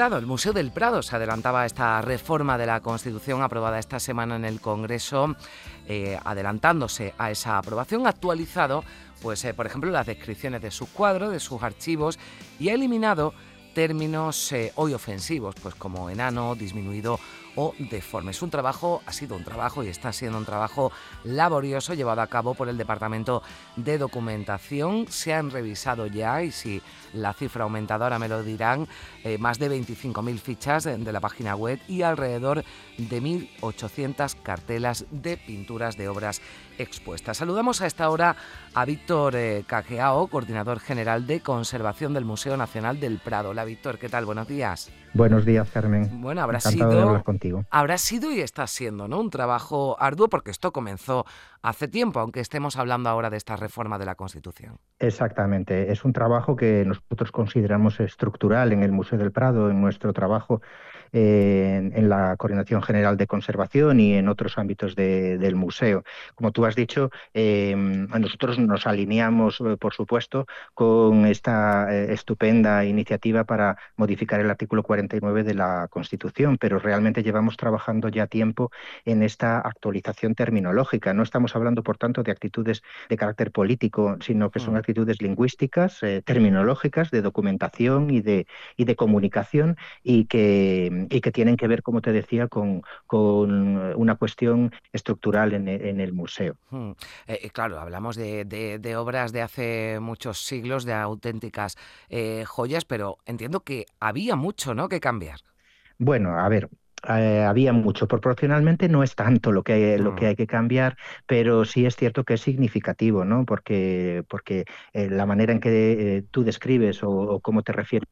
El Museo del Prado, se adelantaba esta reforma de la Constitución aprobada esta semana en el Congreso, eh, adelantándose a esa aprobación, actualizado, pues, eh, por ejemplo, las descripciones de sus cuadros, de sus archivos, y ha eliminado términos eh, hoy ofensivos, pues como enano, disminuido o deforme. Es un trabajo, ha sido un trabajo y está siendo un trabajo laborioso llevado a cabo por el Departamento de Documentación. Se han revisado ya, y si la cifra aumentadora me lo dirán, eh, más de 25.000 fichas de, la página web y alrededor de 1.800 cartelas de pinturas de obras expuestas. Saludamos a esta hora a Víctor eh, Caqueao, coordinador general de conservación del Museo Nacional del Prado. Hola Víctor, ¿qué tal? Buenos días. Buenos días, Carmen. Bueno, habrá sido, contigo. habrá sido y está siendo, ¿no? Un trabajo arduo porque esto comenzó hace tiempo, aunque estemos hablando ahora de esta reforma de la Constitución. Exactamente, es un trabajo que nosotros consideramos estructural en el Museo del Prado, en nuestro trabajo en, la Coordinación General de Conservación y en otros ámbitos del museo. Como tú has dicho, eh, nosotros nos alineamos, eh, por supuesto, con esta eh, estupenda iniciativa para modificar el artículo 49 de la Constitución, pero realmente llevamos trabajando ya tiempo en esta actualización terminológica. No estamos hablando, por tanto, de actitudes de carácter político, sino que son mm. actitudes lingüísticas, terminológicas, de documentación y de, y de comunicación y que y que tienen que ver, como te decía, con, una cuestión estructural en, el museo. Hmm. Eh, eh, claro, hablamos de, obras de hace muchos siglos, de auténticas eh, joyas, pero entiendo que había mucho ¿no? que cambiar. Bueno, a ver, había mucho. Proporcionalmente no es tanto lo que, lo que hmm. hay que cambiar, pero sí es cierto que es significativo, ¿no? Porque, porque la manera en que tú describes o, o cómo te refieres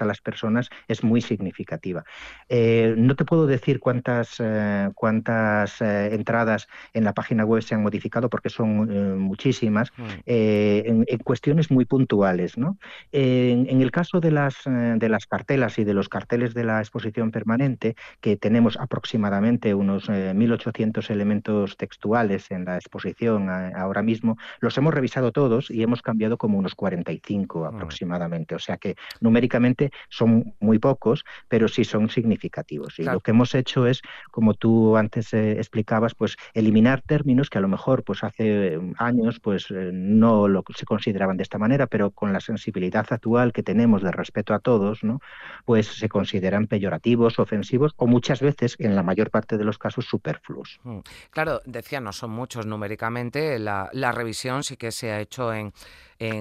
a las personas es muy significativa. Eh, no te puedo decir cuántas, eh, cuántas eh, entradas en la página web se han modificado porque son muchísimas, mm. en, cuestiones muy puntuales. ¿no? En, el caso de las, de las cartelas y de los carteles de la exposición permanente, que tenemos aproximadamente unos 1.800 elementos textuales en la exposición ahora mismo, los hemos revisado todos y hemos cambiado como unos 45 mm. aproximadamente. O sea que numéricamente son muy pocos, pero sí son significativos. Y lo que hemos hecho es, como tú antes eh, explicabas, pues eliminar términos que a lo mejor pues hace eh, años pues eh, no lo, se consideraban de esta manera, pero con la sensibilidad actual que tenemos de respeto a todos, ¿no? pues se consideran peyorativos, ofensivos o muchas veces, en la mayor parte de los casos, superfluos. Mm. Claro, decía, no son muchos numéricamente, la, la revisión sí que se ha hecho en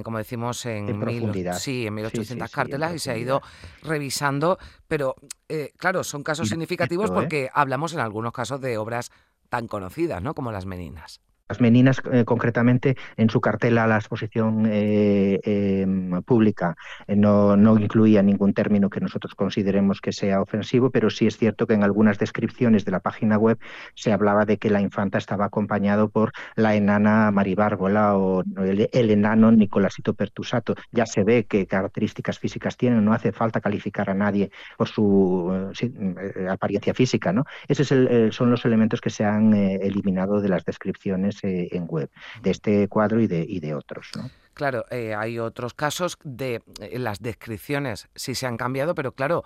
como decimos, en, en profundidad. sí, en 1800 cartelas y se ha ido revisando, pero eh, claro, son casos significativos ¿eh? porque hablamos en algunos casos de obras tan conocidas, ¿no? Como las meninas. Las Meninas, eh, concretamente, en su cartela la exposición eh, em, pública eh, no, no, incluía ningún término que nosotros consideremos que sea ofensivo, pero sí es cierto que en algunas descripciones de la página web se hablaba de que la infanta estaba acompañado por la enana Maribárbola o el, enano Nicolásito Pertusato. Ya se ve qué características físicas tienen, no hace falta calificar a nadie por su apariencia física. ¿no? Esos son los elementos que se han eliminado de las descripciones eh, en web, de este cuadro y de, y de otros. Claro, eh, hay otros casos de eh, las descripciones sí se han cambiado, pero claro,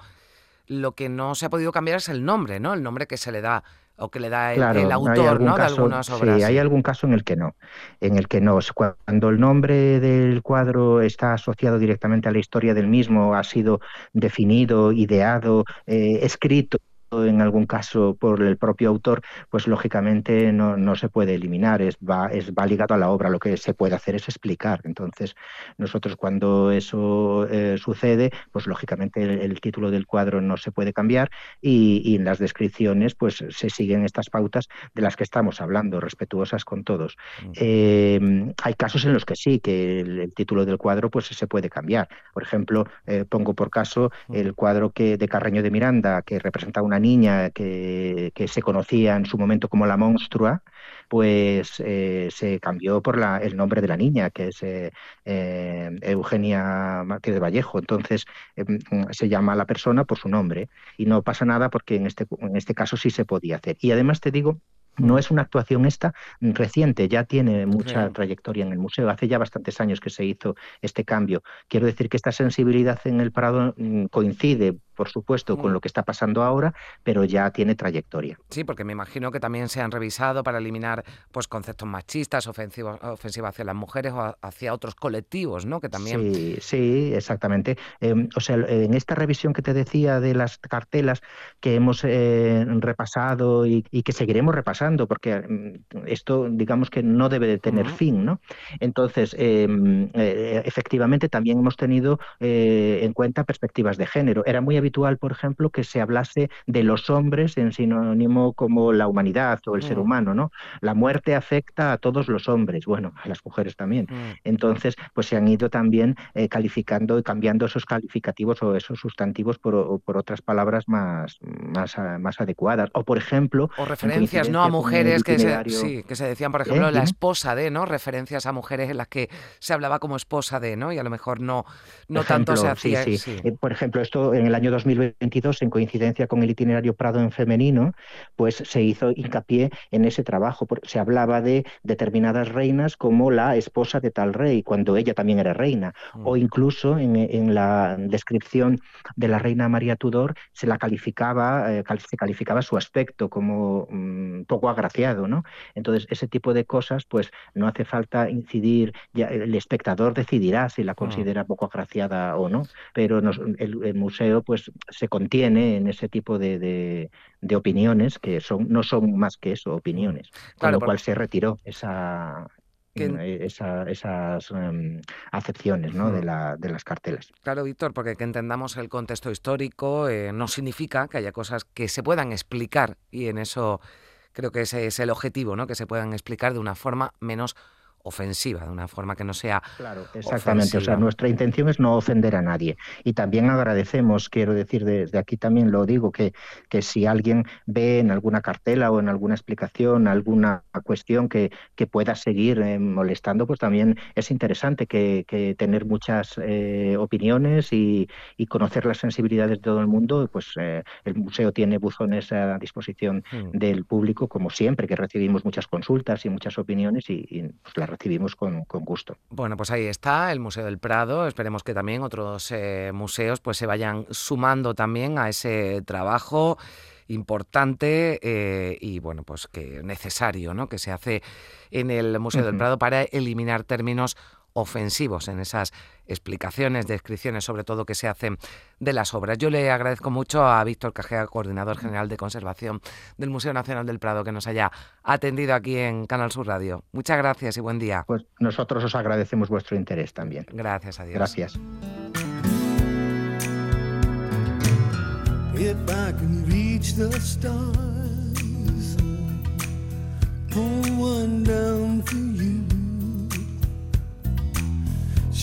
lo que no se ha podido cambiar es el nombre, ¿no? El nombre que se le da o que le da el, autor ¿no? de algunas obras. Sí, hay algún caso en el que no. En el que no. Cuando el nombre del cuadro está asociado directamente a la historia del mismo, ha sido definido, ideado, escrito en algún caso por el propio autor, pues lógicamente no, no, se puede eliminar, es va, es va ligado a la obra, lo que se puede hacer es explicar. Entonces, nosotros cuando eso eh, sucede, pues lógicamente el, título del cuadro no se puede cambiar y, en las descripciones pues se siguen estas pautas de las que estamos hablando, respetuosas con todos. Em, hay casos en los que sí, que el, título del cuadro pues se puede cambiar. Por ejemplo, eh, pongo por caso el cuadro que de Carreño de Miranda, que representa una niña que, se conocía en su momento como la monstrua, pues eh, se cambió por la, el nombre de la niña, que es eh, Eugenia Martínez Vallejo. Entonces em, se llama a la persona por su nombre y no pasa nada porque en este, en este caso sí se podía hacer. Y además te digo no es una actuación esta reciente, ya tiene mucha trayectoria en el museo. Hace ya bastantes años que se hizo este cambio. Quiero decir que esta sensibilidad en el Prado mm, coincide por supuesto, con mm. lo que está pasando ahora, pero ya tiene trayectoria. Sí, porque me imagino que también se han revisado para eliminar pues conceptos machistas, ofensivos, ofensivos hacia las mujeres o hacia otros colectivos, ¿no? Que también... Sí, sí, exactamente. Em, o sea, en esta revisión que te decía de las cartelas que hemos eh, repasado y, que seguiremos repasando, porque mm, esto, digamos que no debe de tener fin, ¿no? Entonces, em, eh, efectivamente, también hemos tenido eh, en cuenta perspectivas de género. Era muy habitual por ejemplo, que se hablase de los hombres en sinónimo como la humanidad o el ser mm. humano, ¿no? La muerte afecta a todos los hombres, bueno, a las mujeres también. Mm. Entonces, pues se han ido también eh, calificando y cambiando esos calificativos o esos sustantivos por, por otras palabras más, más, más adecuadas. O, por ejemplo... O referencias, ¿no? A mujeres que se, sí, que se decían, por ejemplo, ¿Eh? la esposa de, ¿no? Referencias a mujeres en las que se hablaba como esposa de, ¿no? Y a lo mejor no, no tanto se hacía... Sí, sí. Eh, por ejemplo, esto en el año 2022, en coincidencia con el itinerario Prado en femenino, pues se hizo hincapié en ese trabajo. Se hablaba de determinadas reinas como la esposa de tal rey, cuando ella también era reina, mm. o incluso en, la descripción de la reina María Tudor se la calificaba, eh, se calificaba su aspecto como mm, poco agraciado, ¿no? Entonces, ese tipo de cosas, pues no hace falta incidir, ya, el espectador decidirá si la mm. considera poco agraciada o no, pero el, el museo, pues se contiene en ese tipo de, de, opiniones que son no son más que eso, opiniones. Con lo cual se retiró esa, eh, esas em, acepciones ¿no? de, la, de, las cartelas. Claro, Víctor, porque que entendamos el contexto histórico eh, no significa que haya cosas que se puedan explicar y en eso creo que ese es el objetivo, ¿no? que se puedan explicar de una forma menos ofensiva, de una forma que no sea. Claro, exactamente. O sea, nuestra intención es no ofender a nadie. Y también agradecemos, quiero decir, desde aquí también lo digo, que, que si alguien ve en alguna cartela o en alguna explicación alguna cuestión que, que pueda seguir eh, molestando, pues también es interesante que, que tener muchas eh, opiniones y, y, conocer las sensibilidades de todo el mundo. Pues eh, el museo tiene buzones a disposición hmm. del público, como siempre, que recibimos muchas consultas y muchas opiniones y, y pues, las recibimos con, gusto. Bueno, pues ahí está el Museo del Prado. Esperemos que también otros eh, museos pues se vayan sumando también a ese trabajo importante eh, y bueno pues que necesario ¿no? que se hace en el Museo del Prado para eliminar términos ofensivos en esas explicaciones, descripciones sobre todo que se hacen de las obras. Yo le agradezco mucho a Víctor Cajea, coordinador general de conservación del Museo Nacional del Prado, que nos haya atendido aquí en Canal Sur Radio. Muchas gracias y buen día. Pues nosotros os agradecemos vuestro interés también. Gracias a Dios. Gracias.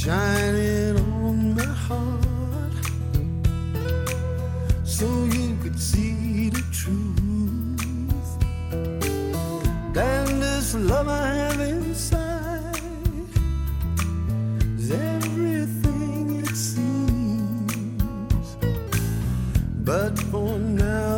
Shining on my heart so you could see the truth. And this love I have inside is everything it seems. But for now,